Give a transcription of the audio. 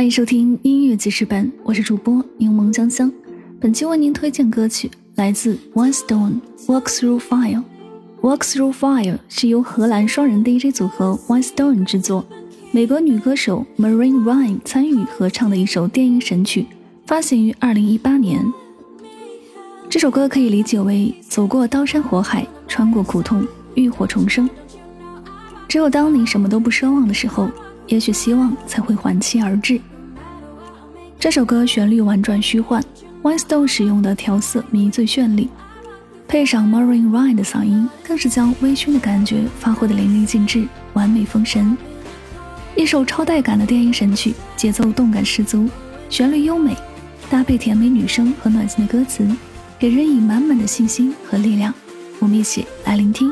欢迎收听音乐记事本，我是主播柠檬香香。本期为您推荐歌曲来自 One Stone Walk Through Fire。Walk Through Fire 是由荷兰双人 DJ 组合 One Stone 制作，美国女歌手 Marine Ryan 参与合唱的一首电音神曲，发行于二零一八年。这首歌可以理解为走过刀山火海，穿过苦痛，浴火重生。只有当你什么都不奢望的时候。也许希望才会缓期而至。这首歌旋律婉转虚幻，One Stone 使用的调色迷醉绚丽，配上 Marine Ryan 的嗓音，更是将微醺的感觉发挥的淋漓尽致，完美封神。一首超带感的电音神曲，节奏动感十足，旋律优美，搭配甜美女声和暖心的歌词，给人以满满的信心和力量。我们一起来聆听。